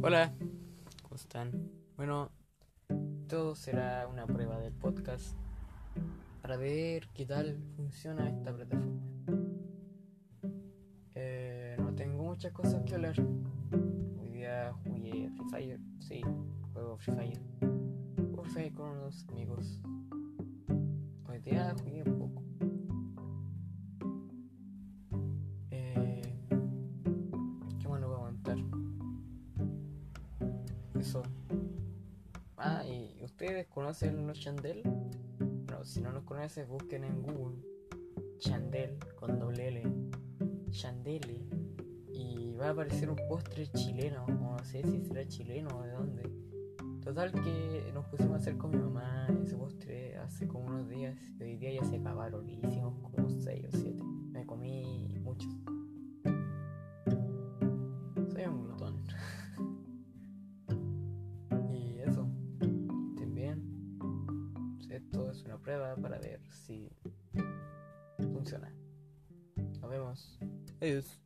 Hola, ¿cómo están? Bueno, todo será una prueba del podcast para ver qué tal funciona esta plataforma. Eh, no tengo muchas cosas que hablar. Hoy día jugué Free Fire, sí, juego Free Fire. Juego con unos amigos. Ah, y ustedes conocen los Chandel? Bueno, si no los conoces, busquen en Google Chandel con doble L. Chandele. Y va a aparecer un postre chileno. No sé si será chileno o de dónde. Total que nos pusimos a hacer con mi mamá ese postre hace como unos días. Y hoy día ya se acabaron. Y hicimos prueba para ver si funciona. Nos vemos. Adiós.